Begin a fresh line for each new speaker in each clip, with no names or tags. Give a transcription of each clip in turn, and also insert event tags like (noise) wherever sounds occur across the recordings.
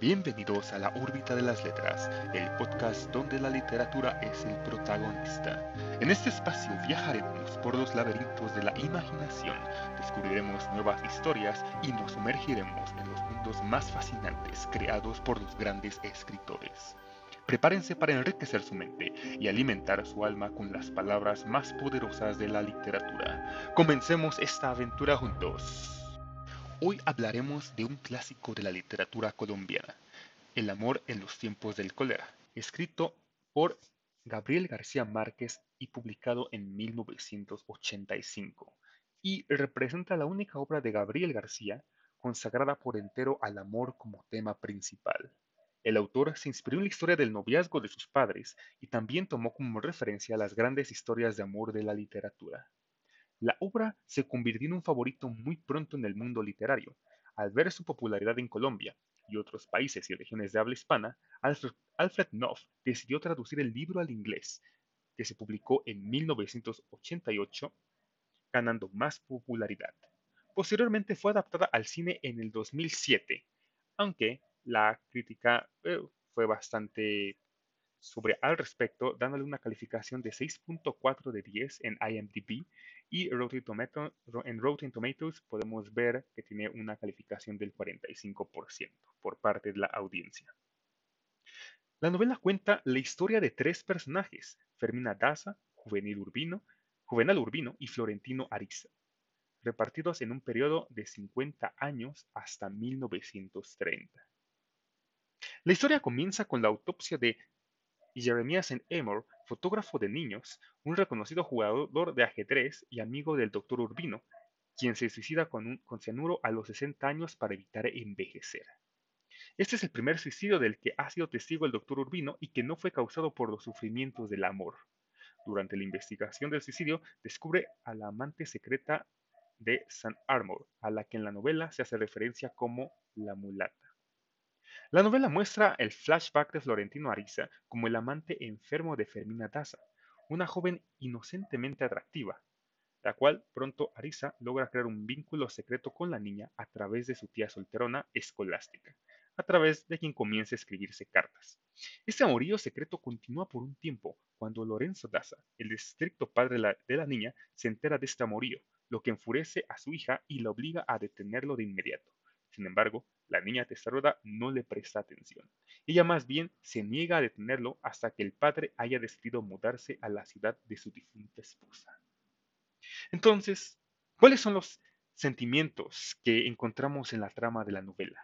Bienvenidos a la órbita de las letras, el podcast donde la literatura es el protagonista. En este espacio viajaremos por los laberintos de la imaginación, descubriremos nuevas historias y nos sumergiremos en los mundos más fascinantes creados por los grandes escritores. Prepárense para enriquecer su mente y alimentar su alma con las palabras más poderosas de la literatura. Comencemos esta aventura juntos. Hoy hablaremos de un clásico de la literatura colombiana, El amor en los tiempos del cólera, escrito por Gabriel García Márquez y publicado en 1985, y representa la única obra de Gabriel García consagrada por entero al amor como tema principal. El autor se inspiró en la historia del noviazgo de sus padres y también tomó como referencia las grandes historias de amor de la literatura. La obra se convirtió en un favorito muy pronto en el mundo literario. Al ver su popularidad en Colombia y otros países y regiones de habla hispana, Alfred, Knopf decidió traducir el libro al inglés, que se publicó en 1988, ganando más popularidad. Posteriormente fue adaptada al cine en el 2007, aunque la crítica eh, fue bastante sobre al respecto, dándole una calificación de 6.4 de 10 en IMDb y en Rotten Tomatoes podemos ver que tiene una calificación del 45% por parte de la audiencia. La novela cuenta la historia de tres personajes, Fermina Daza, Juvenil Urbino, Juvenal Urbino y Florentino Ariza, repartidos en un periodo de 50 años hasta 1930. La historia comienza con la autopsia de y Jeremías Amor, fotógrafo de niños, un reconocido jugador de ajedrez y amigo del Dr. Urbino, quien se suicida con, un, con cianuro a los 60 años para evitar envejecer. Este es el primer suicidio del que ha sido testigo el Dr. Urbino y que no fue causado por los sufrimientos del amor. Durante la investigación del suicidio, descubre a la amante secreta de San Armor, a la que en la novela se hace referencia como la mulata. La novela muestra el flashback de Florentino Ariza como el amante enfermo de Fermina Daza, una joven inocentemente atractiva, la cual pronto Ariza logra crear un vínculo secreto con la niña a través de su tía solterona escolástica, a través de quien comienza a escribirse cartas. Este amorío secreto continúa por un tiempo, cuando Lorenzo Daza, el estricto padre de la niña, se entera de este amorío, lo que enfurece a su hija y la obliga a detenerlo de inmediato. Sin embargo, la niña testaruda no le presta atención. Ella más bien se niega a detenerlo hasta que el padre haya decidido mudarse a la ciudad de su difunta esposa. Entonces, ¿cuáles son los sentimientos que encontramos en la trama de la novela?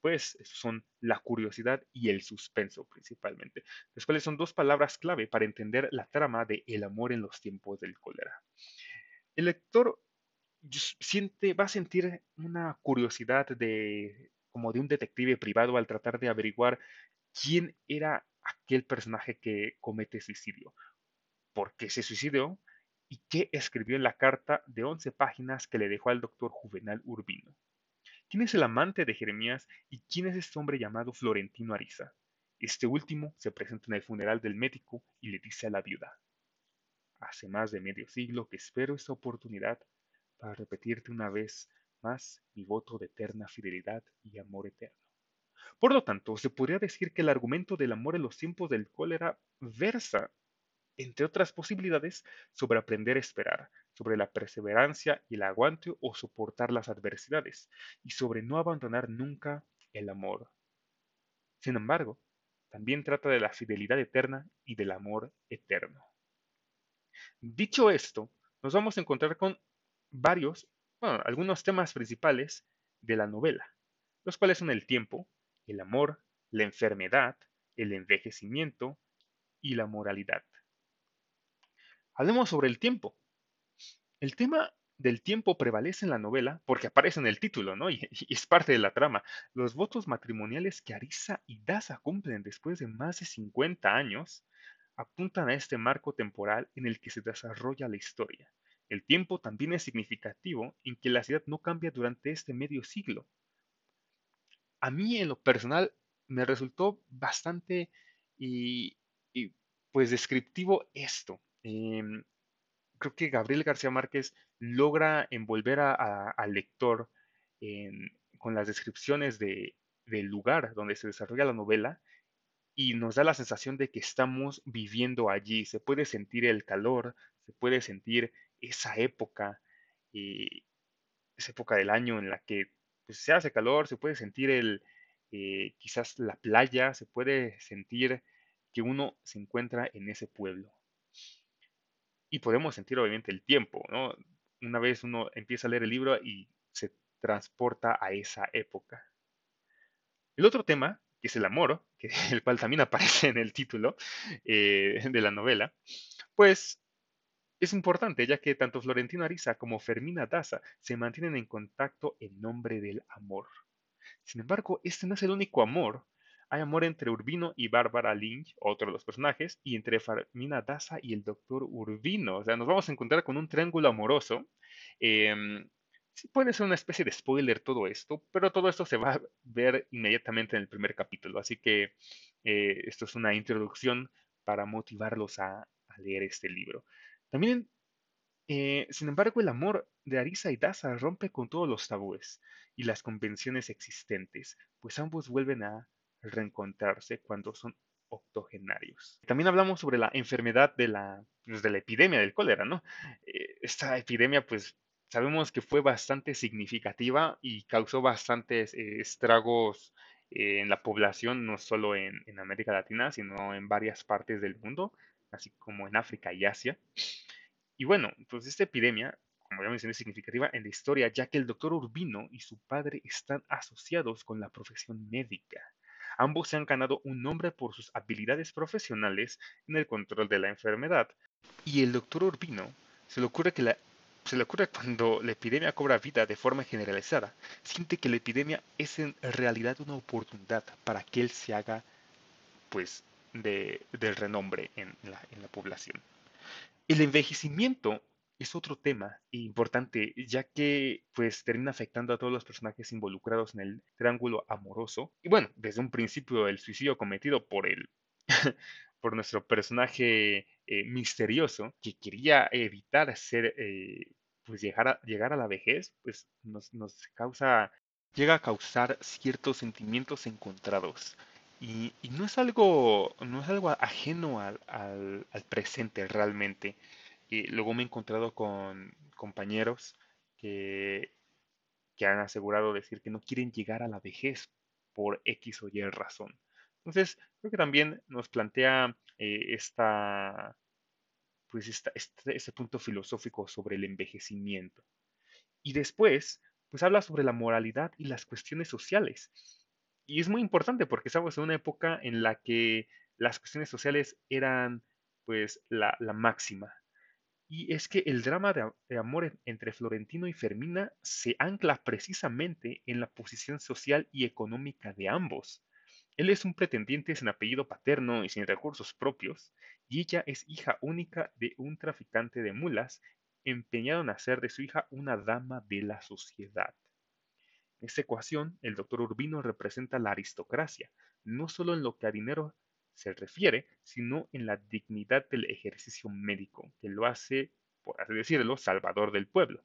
Pues son la curiosidad y el suspenso principalmente, las cuales son dos palabras clave para entender la trama de El amor en los tiempos del cólera. El lector siente, va a sentir una curiosidad de como de un detective privado al tratar de averiguar quién era aquel personaje que comete suicidio, por qué se suicidó y qué escribió en la carta de 11 páginas que le dejó al doctor Juvenal Urbino. ¿Quién es el amante de Jeremías y quién es este hombre llamado Florentino Ariza? Este último se presenta en el funeral del médico y le dice a la viuda, hace más de medio siglo que espero esta oportunidad para repetirte una vez más mi voto de eterna fidelidad y amor eterno. Por lo tanto, se podría decir que el argumento del amor en los tiempos del cólera versa, entre otras posibilidades, sobre aprender a esperar, sobre la perseverancia y el aguante o soportar las adversidades, y sobre no abandonar nunca el amor. Sin embargo, también trata de la fidelidad eterna y del amor eterno. Dicho esto, nos vamos a encontrar con varios, bueno, algunos temas principales de la novela, los cuales son el tiempo, el amor, la enfermedad, el envejecimiento y la moralidad. Hablemos sobre el tiempo. El tema del tiempo prevalece en la novela porque aparece en el título, ¿no? (laughs) Y, y, es parte de la trama. Los votos matrimoniales que Arisa y Daza cumplen después de más de 50 años apuntan a este marco temporal en el que se desarrolla la historia. El tiempo también es significativo en que la ciudad no cambia durante este medio siglo. A mí en lo personal me resultó bastante y, pues descriptivo esto. Em, creo que Gabriel García Márquez logra envolver al lector con las descripciones de, del lugar donde se desarrolla la novela y nos da la sensación de que estamos viviendo allí. Se puede sentir el calor, se puede sentir esa época, eh, esa época del año en la que pues, se hace calor, se puede sentir el, eh, quizás la playa, se puede sentir que uno se encuentra en ese pueblo. Y podemos sentir obviamente el tiempo, ¿no? Una vez uno empieza a leer el libro y se transporta a esa época. El otro tema, que es el amor, que, (laughs) el cual también aparece en el título eh, de la novela, pues es importante, ya que tanto Florentino Ariza como Fermina Daza se mantienen en contacto en nombre del amor. Sin embargo, este no es el único amor. Hay amor entre Urbino y Bárbara Lynch, otro de los personajes, y entre Fermina Daza y el doctor Urbino. O sea, nos vamos a encontrar con un triángulo amoroso. Em, puede ser una especie de spoiler todo esto, pero todo esto se va a ver inmediatamente en el primer capítulo. Así que eh, esto es una introducción para motivarlos a leer este libro. También, eh, sin embargo, el amor de Arisa y Daza rompe con todos los tabúes y las convenciones existentes, pues ambos vuelven a reencontrarse cuando son octogenarios. También hablamos sobre la enfermedad de la, pues, de la epidemia del cólera, ¿no? Eh, esta epidemia, pues sabemos que fue bastante significativa y causó bastantes eh, estragos en la población, no solo en, en América Latina, sino en varias partes del mundo así como en África y Asia. Y bueno, pues esta epidemia, como ya mencioné, es significativa en la historia, ya que el doctor Urbino y su padre están asociados con la profesión médica. Ambos se han ganado un nombre por sus habilidades profesionales en el control de la enfermedad. Y el doctor Urbino se le ocurre que la se le ocurre cuando la epidemia cobra vida de forma generalizada, siente que la epidemia es en realidad una oportunidad para que él se haga, pues, de, del renombre en la, en la población. El envejecimiento es otro tema importante, ya que pues termina afectando a todos los personajes involucrados en el triángulo amoroso. Y bueno, desde un principio el suicidio cometido por el (laughs) por nuestro personaje eh, misterioso que quería evitar ser eh, pues llegar a, llegar a la vejez, pues nos, nos causa llega a causar ciertos sentimientos encontrados. Y, no es algo, no es algo ajeno al, presente realmente. Y luego me he encontrado con compañeros que, que han asegurado decir que no quieren llegar a la vejez por X o Y razón. Entonces, creo que también nos plantea eh, esta, pues esta, este, este, punto filosófico sobre el envejecimiento. Y después, pues habla sobre la moralidad y las cuestiones sociales. Y es muy importante porque estamos en una época en la que las cuestiones sociales eran pues la, máxima. Y es que el drama de, amor entre Florentino y Fermina se ancla precisamente en la posición social y económica de ambos. Él es un pretendiente sin apellido paterno y sin recursos propios, y ella es hija única de un traficante de mulas, empeñado en hacer de su hija una dama de la sociedad. Esta ecuación, el doctor Urbino representa la aristocracia, no solo en lo que a dinero se refiere, sino en la dignidad del ejercicio médico, que lo hace, por así decirlo, salvador del pueblo.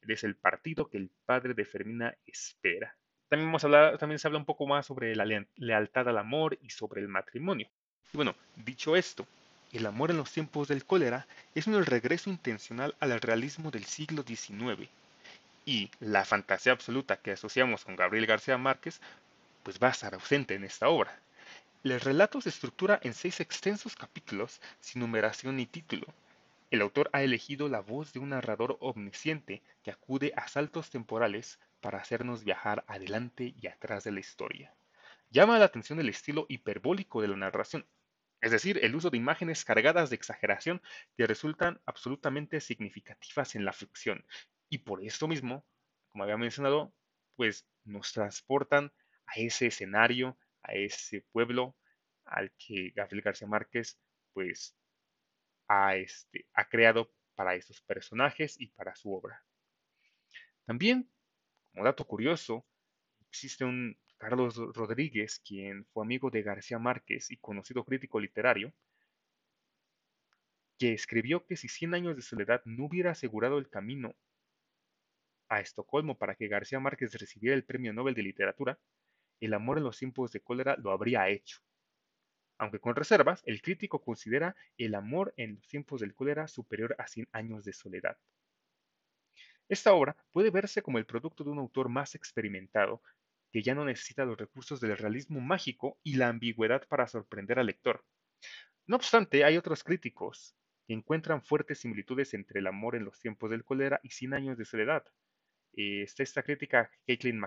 Es el partido que el padre de Fermina espera. También, vamos a también se habla un poco más sobre la lealtad al amor y sobre el matrimonio. Y bueno, dicho esto, el amor en los tiempos del cólera es un regreso intencional al realismo del siglo XIX, y la fantasía absoluta que asociamos con Gabriel García Márquez, pues va a estar ausente en esta obra. El relato se estructura en seis extensos capítulos sin numeración ni título. El autor ha elegido la voz de un narrador omnisciente que acude a saltos temporales para hacernos viajar adelante y atrás de la historia. Llama la atención el estilo hiperbólico de la narración, es decir, el uso de imágenes cargadas de exageración que resultan absolutamente significativas en la ficción y por esto mismo, como había mencionado, pues nos transportan a ese escenario, a ese pueblo al que Gabriel García Márquez pues ha, este, ha creado para estos personajes y para su obra. También, como dato curioso, existe un Carlos Rodríguez, quien fue amigo de García Márquez y conocido crítico literario, que escribió que si Cien años de soledad no hubiera asegurado el camino a Estocolmo para que García Márquez recibiera el Premio Nobel de Literatura, el amor en los tiempos de cólera lo habría hecho. Aunque con reservas, el crítico considera el amor en los tiempos del cólera superior a 100 años de soledad. Esta obra puede verse como el producto de un autor más experimentado, que ya no necesita los recursos del realismo mágico y la ambigüedad para sorprender al lector. No obstante, hay otros críticos que encuentran fuertes similitudes entre el amor en los tiempos del cólera y Cien años de soledad. Eh, esta crítica, Caitlin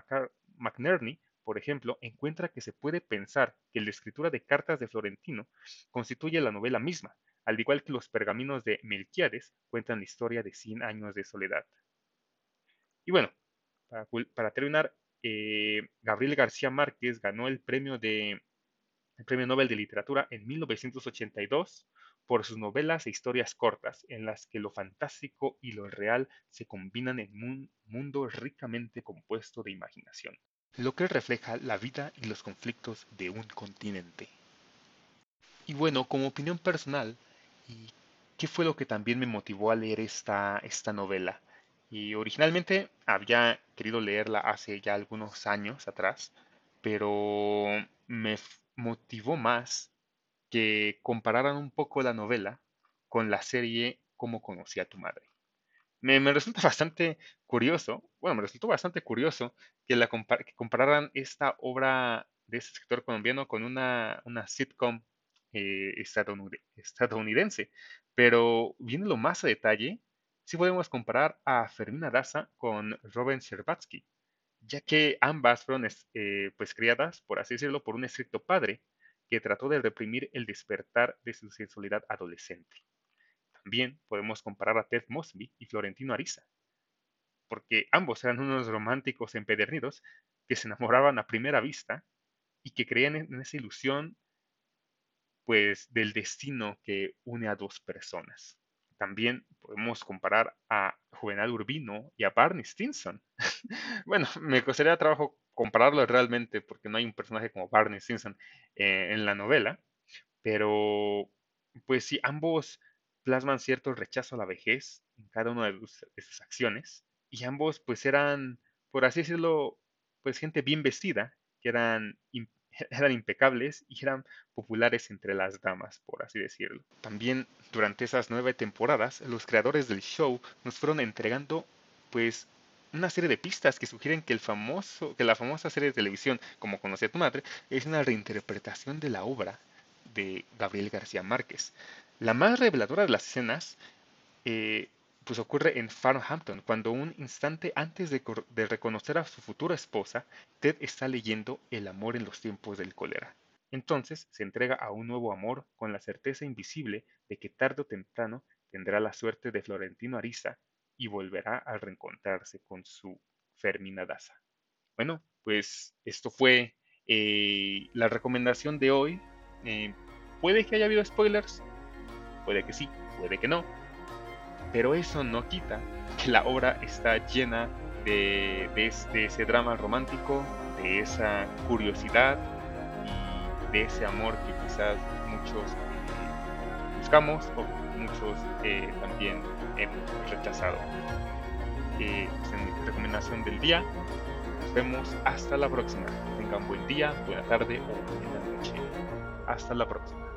McNerney, por ejemplo, encuentra que se puede pensar que la escritura de cartas de Florentino constituye la novela misma, al igual que los pergaminos de Melquiades cuentan la historia de Cien años de soledad. Y bueno, para, terminar, eh, Gabriel García Márquez ganó el premio, de, el premio Nobel de Literatura en 1982 por sus novelas e historias cortas, en las que lo fantástico y lo real se combinan en un mundo ricamente compuesto de imaginación, lo que refleja la vida y los conflictos de un continente. Y bueno, como opinión personal, ¿qué fue lo que también me motivó a leer esta, esta novela? Y originalmente había querido leerla hace ya algunos años atrás, pero me motivó más que compararan un poco la novela con la serie Cómo conocí a tu madre. Me, resulta (laughs) bastante curioso, bueno, me resultó bastante curioso que, la compararan esta obra de este escritor colombiano con una, una sitcom eh, estadounidense, pero viéndolo más a detalle, sí podemos comparar a Fermina Daza con Robin Scherbatsky, ya que ambas fueron eh, pues criadas, por así decirlo, por un estricto padre que trató de reprimir el despertar de su sensualidad adolescente. También podemos comparar a Ted Mosby y Florentino Ariza, porque ambos eran unos románticos empedernidos que se enamoraban a primera vista y que creían en esa ilusión pues del destino que une a dos personas. También podemos comparar a Juvenal Urbino y a Barney Stinson. (laughs) bueno, me costaría trabajo compararlo realmente porque no hay un personaje como Barney Stinson eh, en la novela, pero pues sí, ambos plasman cierto rechazo a la vejez en cada una de, sus acciones y ambos pues eran, por así decirlo, pues gente bien vestida, que eran (laughs) eran impecables y eran populares entre las damas, por así decirlo. También durante esas nueve temporadas, los creadores del show nos fueron entregando, pues, una serie de pistas que sugieren que, el famoso, que la famosa serie de televisión, como conocía tu madre, es una reinterpretación de la obra de Gabriel García Márquez. La más reveladora de las escenas eh, pues ocurre en Farnhampton, cuando un instante antes de, reconocer a su futura esposa, Ted está leyendo El amor en los tiempos del cólera. Entonces se entrega a un nuevo amor con la certeza invisible de que tarde o temprano tendrá la suerte de Florentino Ariza y volverá a reencontrarse con su Fermina Daza. Bueno, pues esto fue eh, la recomendación de hoy. Eh, puede que haya habido spoilers, puede que sí, puede que no pero eso no quita que la obra está llena de, ese drama romántico, de esa curiosidad y de ese amor que quizás muchos eh, buscamos o muchos eh, también hemos rechazado. Eh, pues en recomendación del día, nos vemos hasta la próxima. Tengan buen día, buena tarde o buena noche. Hasta la próxima.